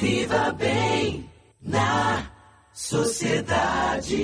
Viva bem na sociedade.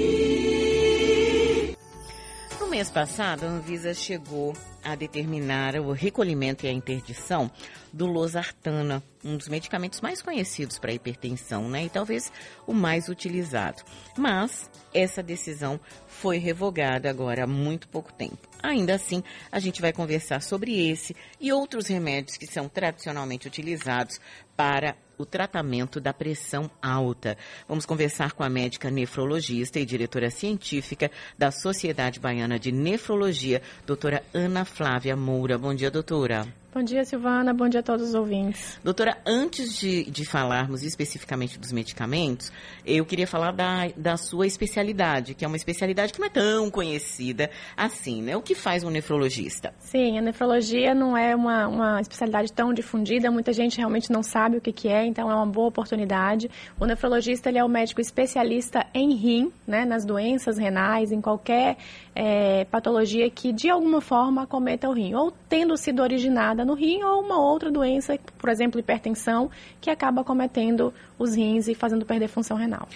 No mês passado, a Anvisa chegou a determinar o recolhimento e a interdição do losartana, um dos medicamentos mais conhecidos para hipertensão, né? E talvez o mais utilizado. Mas essa decisão foi revogada agora há muito pouco tempo. Ainda assim, a gente vai conversar sobre esse e outros remédios que são tradicionalmente utilizados para o tratamento da pressão alta. Vamos conversar com a médica nefrologista e diretora científica da Sociedade Baiana de Nefrologia, doutora Ana Flávia Moura. Bom dia, doutora. Bom dia, Silvana. Bom dia a todos os ouvintes. Doutora, antes de, de falarmos especificamente dos medicamentos, eu queria falar da, da sua especialidade, que é uma especialidade que não é tão conhecida assim, né? O que faz um nefrologista? Sim, a nefrologia não é uma, uma especialidade tão difundida, muita gente realmente não sabe o que, que é, então é uma boa oportunidade. O nefrologista ele é o médico especialista em rim, né, nas doenças renais, em qualquer é, patologia que de alguma forma acometa o rim, ou tendo sido originada no rim ou uma outra doença, por exemplo, hipertensão, que acaba cometendo os rins e fazendo perder função renal.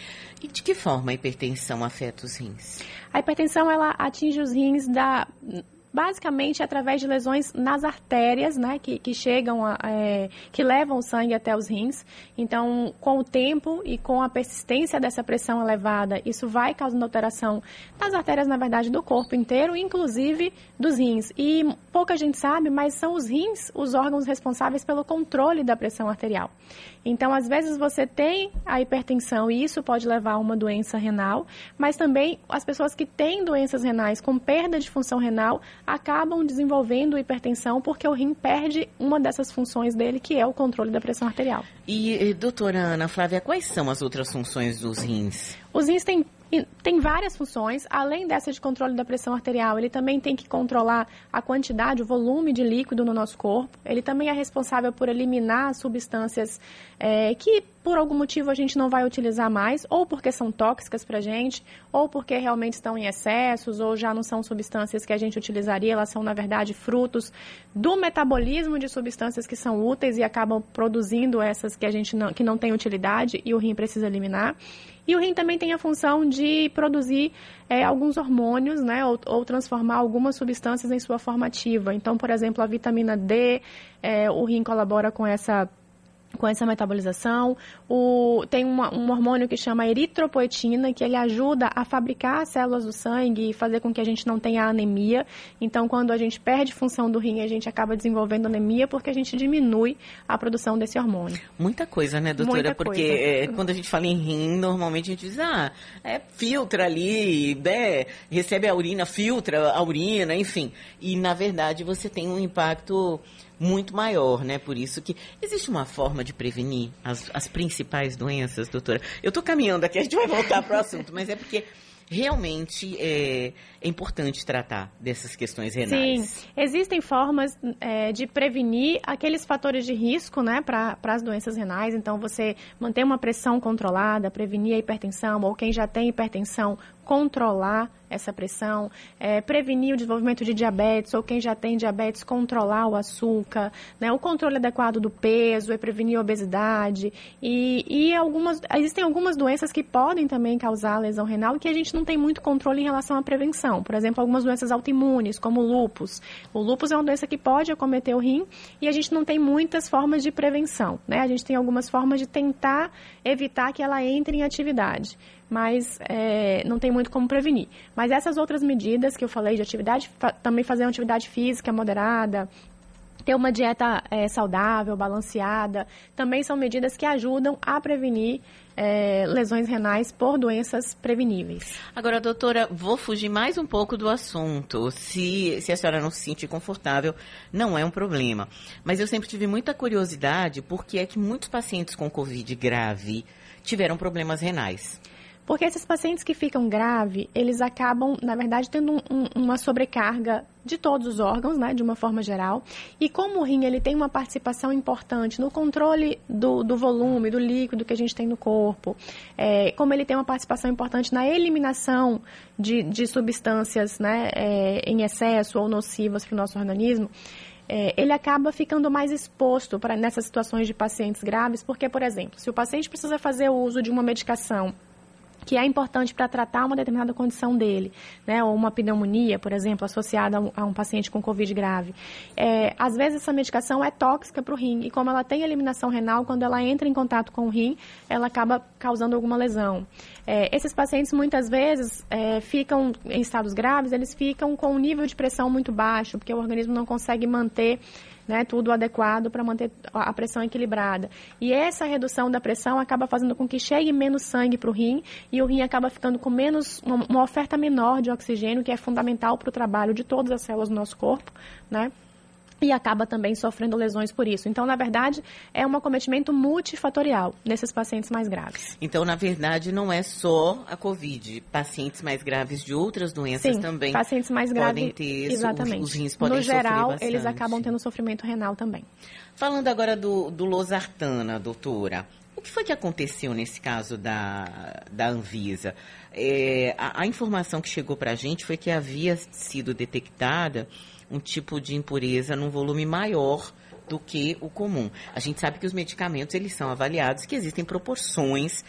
E de que forma a hipertensão afeta os rins? A hipertensão ela atinge os rins da basicamente através de lesões nas artérias, né, que, que chegam, a, é, que levam o sangue até os rins. Então, com o tempo e com a persistência dessa pressão elevada, isso vai causando alteração nas artérias, na verdade, do corpo inteiro, inclusive dos rins. E pouca gente sabe, mas são os rins os órgãos responsáveis pelo controle da pressão arterial. Então, às vezes você tem a hipertensão e isso pode levar a uma doença renal, mas também as pessoas que têm doenças renais com perda de função renal acabam desenvolvendo hipertensão porque o rim perde uma dessas funções dele, que é o controle da pressão arterial. E, doutora Ana Flávia, quais são as outras funções dos rins? Os rins têm tem várias funções, além dessa de controle da pressão arterial, ele também tem que controlar a quantidade, o volume de líquido no nosso corpo. Ele também é responsável por eliminar substâncias é, que, por algum motivo, a gente não vai utilizar mais, ou porque são tóxicas para a gente, ou porque realmente estão em excessos, ou já não são substâncias que a gente utilizaria, elas são, na verdade, frutos do metabolismo de substâncias que são úteis e acabam produzindo essas que a gente não, que não tem utilidade e o rim precisa eliminar. E o rim também tem a função de produzir é, alguns hormônios, né, ou, ou, transformar algumas substâncias em sua forma ativa. Então, por exemplo, a vitamina D, é, o rim colabora com essa com essa metabolização. O, tem uma, um hormônio que chama eritropoetina, que ele ajuda a fabricar células do sangue e fazer com que a gente não tenha anemia. Então, quando a gente perde função do rim, a gente acaba desenvolvendo anemia porque a gente diminui a produção desse hormônio. Muita coisa, né, doutora? Muita porque é, quando a gente fala em rim, normalmente a gente diz, ah, é, filtra ali, né, recebe a urina, filtra a urina, enfim. E, na verdade, você tem um impacto muito maior, né? Por isso que existe uma forma de prevenir as, as principais doenças, doutora. Eu estou caminhando aqui, a gente vai voltar para o assunto, mas é porque realmente é, é, importante tratar dessas questões renais. Sim, existem formas é, de prevenir aqueles fatores de risco né, para as doenças renais. Então, você manter uma pressão controlada, prevenir a hipertensão, ou quem já tem hipertensão, controlar essa pressão, é, prevenir o desenvolvimento de diabetes, ou quem já tem diabetes, controlar o açúcar, né, o controle adequado do peso, é prevenir a obesidade. E, e algumas, existem algumas doenças que podem também causar lesão renal e que a gente não tem muito controle em relação à prevenção. Por exemplo, algumas doenças autoimunes, como o lúpus. O lúpus é uma doença que pode acometer o rim e a gente não tem muitas formas de prevenção. Né? A gente tem algumas formas de tentar evitar que ela entre em atividade mas é, não tem muito como prevenir. Mas essas outras medidas que eu falei de atividade, fa também fazer uma atividade física moderada, ter uma dieta é, saudável, balanceada, também são medidas que ajudam a prevenir é, lesões renais por doenças preveníveis. Agora, doutora, vou fugir mais um pouco do assunto. Se, se a senhora não se sentir confortável, não é um problema. Mas eu sempre tive muita curiosidade porque é que muitos pacientes com Covid grave tiveram problemas renais. Porque esses pacientes que ficam grave, eles acabam, na verdade, tendo um, um, uma sobrecarga de todos os órgãos, né, de uma forma geral. E como o rim ele tem uma participação importante no controle do, do volume, do líquido que a gente tem no corpo, é, como ele tem uma participação importante na eliminação de, de substâncias né, é, em excesso ou nocivas para o nosso organismo, é, ele acaba ficando mais exposto para nessas situações de pacientes graves, porque, por exemplo, se o paciente precisa fazer o uso de uma medicação que é importante para tratar uma determinada condição dele, né, ou uma pneumonia, por exemplo, associada a um, a um paciente com Covid grave. É, às vezes essa medicação é tóxica para o rim e como ela tem eliminação renal, quando ela entra em contato com o rim, ela acaba causando alguma lesão. É, esses pacientes muitas vezes é, ficam em estados graves, eles ficam com um nível de pressão muito baixo, porque o organismo não consegue manter né, tudo adequado para manter a pressão equilibrada. E essa redução da pressão acaba fazendo com que chegue menos sangue para o rim e o rim acaba ficando com menos uma, oferta menor de oxigênio, que é fundamental para o trabalho de todas as células do nosso corpo, né? E acaba também sofrendo lesões por isso. Então, na verdade, é um acometimento multifatorial nesses pacientes mais graves. Então, na verdade, não é só a Covid. Pacientes mais graves de outras doenças Sim, também pacientes mais graves, podem ter, exatamente. Os, rins podem No geral, eles acabam tendo sofrimento renal também. Falando agora do, do losartana, doutora, o que foi que aconteceu nesse caso da, da Anvisa? É, a, a informação que chegou para a gente foi que havia sido detectada um tipo de impureza num volume maior do que o comum. A gente sabe que os medicamentos eles são avaliados que existem proporções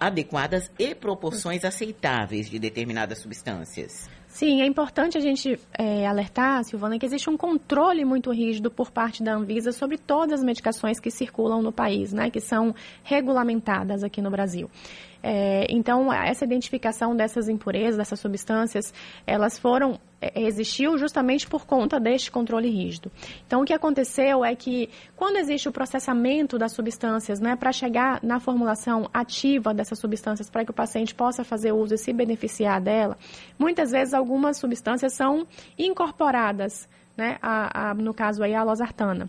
adequadas e proporções aceitáveis de determinadas substâncias. Sim, é importante a gente é, alertar, Silvana, que existe um controle muito rígido por parte da Anvisa sobre todas as medicações que circulam no país, né, que são regulamentadas aqui no Brasil. É, então, essa identificação dessas impurezas, dessas substâncias, elas foram, existiu justamente por conta deste controle rígido. Então, o que aconteceu é que, quando existe o processamento das substâncias, né, para chegar na formulação ativa dessas substâncias, para que o paciente possa fazer uso e se beneficiar dela, muitas vezes algumas substâncias são incorporadas, né, a, a, no caso aí, a losartana.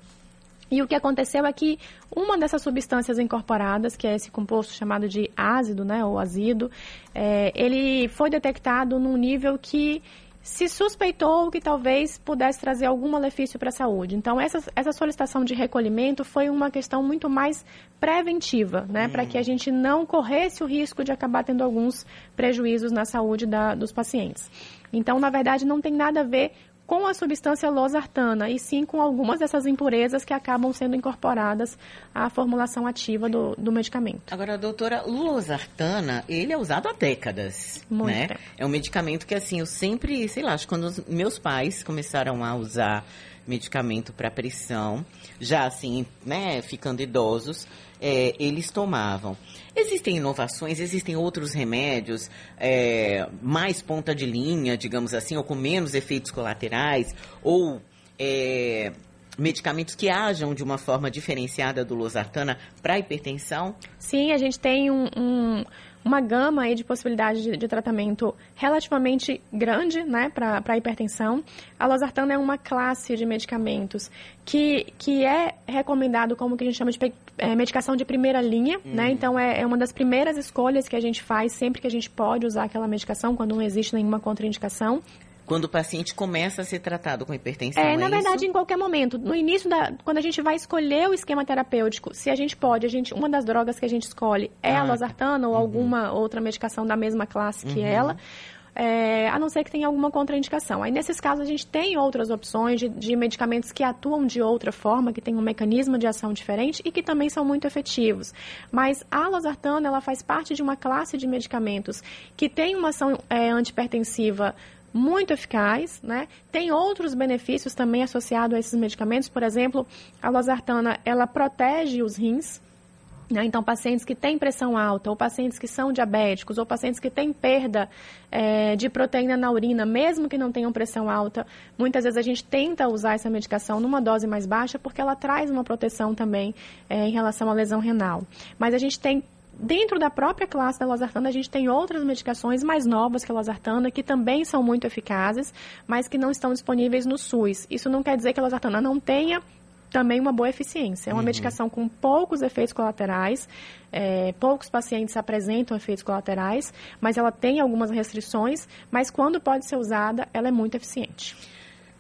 E o que aconteceu é que uma dessas substâncias incorporadas, que é esse composto chamado de ácido, né, ou azido, é, ele foi detectado num nível que se suspeitou que talvez pudesse trazer algum malefício para a saúde. Então, essa, essa solicitação de recolhimento foi uma questão muito mais preventiva, né, para que a gente não corresse o risco de acabar tendo alguns prejuízos na saúde da, dos pacientes. Então, na verdade, não tem nada a ver com a substância losartana, e sim com algumas dessas impurezas que acabam sendo incorporadas à formulação ativa do, do medicamento. Agora, doutora, losartana, ele é usado há décadas, Muito né? tempo. É um medicamento que, assim, eu sempre, sei lá, acho que quando os meus pais começaram a usar medicamento para pressão, já assim, né, ficando idosos, é, eles tomavam. Existem inovações, existem outros remédios é, mais ponta de linha, digamos assim, ou com menos efeitos colaterais, ou é, medicamentos que ajam de uma forma diferenciada do losartana para hipertensão? Sim, a gente tem um, um, uma gama aí de possibilidades de, de tratamento relativamente grande né, para a hipertensão. A losartana é uma classe de medicamentos que, que é recomendado como que a gente chama de é, medicação de primeira linha, né? Então é, é uma das primeiras escolhas que a gente faz sempre que a gente pode usar aquela medicação, quando não existe nenhuma contraindicação. Quando o paciente começa a ser tratado com hipertensão, É, é na verdade, isso? em qualquer momento. No início da. Quando a gente vai escolher o esquema terapêutico, se a gente pode, a gente, uma das drogas que a gente escolhe é a Ah, losartana ou alguma outra medicação da mesma classe que ela. é, a não ser que tenha alguma contraindicação. Aí, nesses casos, a gente tem outras opções de, de medicamentos que atuam de outra forma, que têm um mecanismo de ação diferente e que também são muito efetivos. Mas a losartana, ela faz parte de uma classe de medicamentos que tem uma ação é, antipertensiva muito eficaz, né? Tem outros benefícios também associados a esses medicamentos, por exemplo, a losartana, ela protege os rins, né? Então, pacientes que têm pressão alta, ou pacientes que são diabéticos, ou pacientes que têm perda eh, de proteína na urina, mesmo que não tenham pressão alta, muitas vezes a gente tenta usar essa medicação numa dose mais baixa, porque ela traz uma proteção também eh, em relação à lesão renal. Mas a gente tem Dentro da própria classe da losartana, a gente tem outras medicações mais novas que a losartana, que também são muito eficazes, mas que não estão disponíveis no SUS. Isso não quer dizer que a losartana não tenha também uma boa eficiência. É uma medicação com poucos efeitos colaterais, é, poucos pacientes apresentam efeitos colaterais, mas ela tem algumas restrições, mas quando pode ser usada, ela é muito eficiente.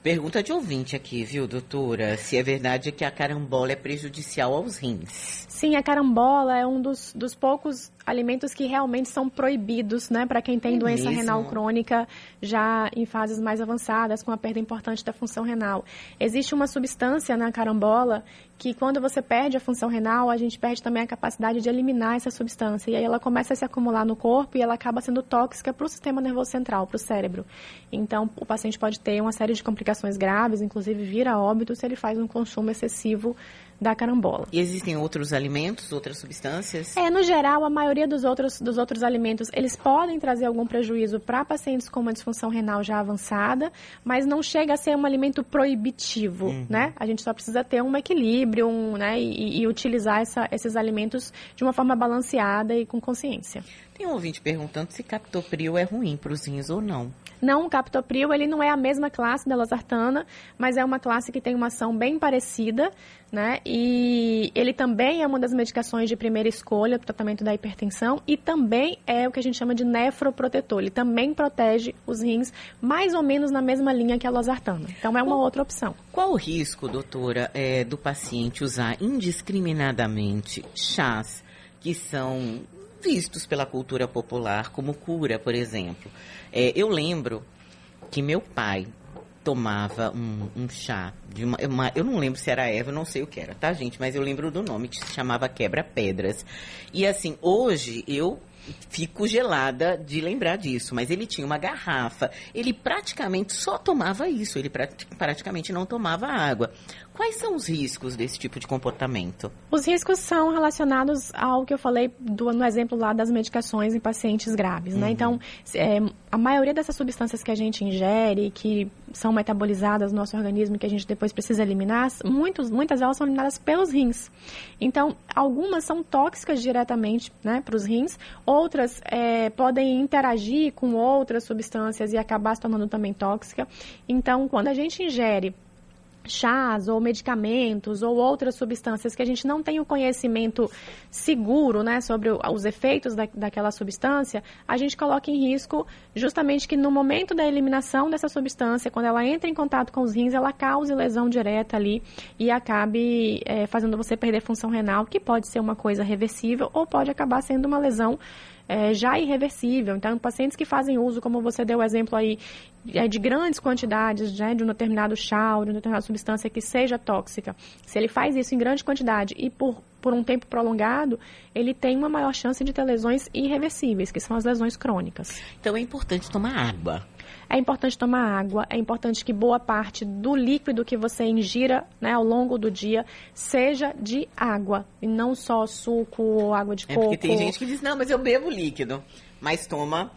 Pergunta de ouvinte aqui, viu, doutora? Se é verdade que a carambola é prejudicial aos rins. Sim, a carambola é um dos, dos poucos alimentos que realmente são proibidos, né, para quem tem é doença mesmo? renal crônica já em fases mais avançadas, com a perda importante da função renal. Existe uma substância na carambola que quando você perde a função renal, a gente perde também a capacidade de eliminar essa substância. E aí ela começa a se acumular no corpo e ela acaba sendo tóxica para o sistema nervoso central, para o cérebro. Então, o paciente pode ter uma série de complicações graves, inclusive vir a óbito se ele faz um consumo excessivo da carambola. E existem outros alimentos, outras substâncias? É, no geral, a maioria dos outros, dos outros alimentos, eles podem trazer algum prejuízo para pacientes com uma disfunção renal já avançada, mas não chega a ser um alimento proibitivo, uhum. né? A gente só precisa ter um equilíbrio, um, né, e, e utilizar essa, esses alimentos de uma forma balanceada e com consciência. Tem um ouvinte perguntando se captopril é ruim para os rins ou não. Não, o captopril ele não é a mesma classe da losartana, mas é uma classe que tem uma ação bem parecida, né? E ele também é uma das medicações de primeira escolha para o tratamento da hipertensão e também é o que a gente chama de nefroprotetor. Ele também protege os rins mais ou menos na mesma linha que a losartana. Então é uma outra opção. Qual o risco, doutora, é, do paciente usar indiscriminadamente chás que são vistos pela cultura popular como cura, por exemplo. É, eu lembro que meu pai tomava um, um chá de uma, uma, eu não lembro se era erva, não sei o que era, tá gente, mas eu lembro do nome que se chamava quebra-pedras. E assim, hoje eu fico gelada de lembrar disso, mas ele tinha uma garrafa, ele praticamente só tomava isso, ele praticamente não tomava água. Quais são os riscos desse tipo de comportamento? Os riscos são relacionados ao que eu falei do, no exemplo lá das medicações em pacientes graves, né? uhum. né? Então, é, a maioria dessas substâncias que a gente ingere, que são metabolizadas no nosso organismo e que a gente depois precisa eliminar, muitos, muitas delas são eliminadas pelos rins. Então, algumas são tóxicas diretamente né, para os rins, outras é, podem interagir com outras substâncias e acabar se tornando também tóxica. Então, quando a gente ingere chás ou medicamentos ou outras substâncias que a gente não tem o conhecimento seguro né, sobre os efeitos da, daquela substância, a gente coloca em risco justamente que no momento da eliminação dessa substância, quando ela entra em contato com os rins, ela cause lesão direta ali e acabe é, fazendo você perder função renal, que pode ser uma coisa reversível ou pode acabar sendo uma lesão é, já irreversível. Então, pacientes que fazem uso, como você deu o exemplo aí, é, de grandes quantidades né, de um determinado chá ou de uma determinada substância que seja tóxica, se ele faz isso em grande quantidade e por, por um tempo prolongado, ele tem uma maior chance de ter lesões irreversíveis, que são as lesões crônicas. Então, é importante tomar água. É importante tomar água, é importante que boa parte do líquido que você ingira né, ao longo do dia seja de água, e não só suco ou água de é coco. Porque tem gente que diz, não, mas eu bebo líquido, mas toma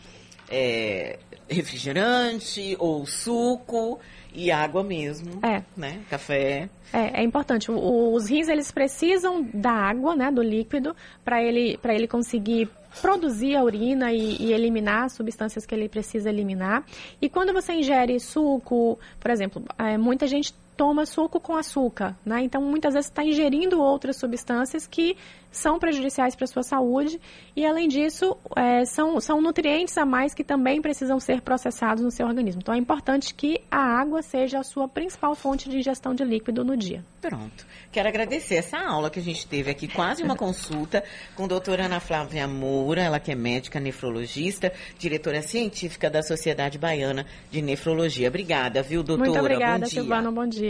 é, refrigerante ou suco e água mesmo, é. né? Café. É, é importante. O, os rins, eles precisam da água, né, do líquido, para ele, ele conseguir produzir a urina e, e, eliminar substâncias que ele precisa eliminar. E quando você ingere suco, por exemplo, é, muita gente toma suco com açúcar, né? Então, muitas vezes está ingerindo outras substâncias que são prejudiciais para a sua saúde e, além disso, é, são, são nutrientes a mais que também precisam ser processados no seu organismo. Então, é importante que a água seja a sua principal fonte de ingestão de líquido no dia. Pronto. Quero agradecer essa aula que a gente teve aqui, quase uma consulta com a doutora Ana Flávia Moura, ela que é médica nefrologista, diretora científica da Sociedade Baiana de Nefrologia. Obrigada, viu, doutora? Muito obrigada, Silvana. Bom dia.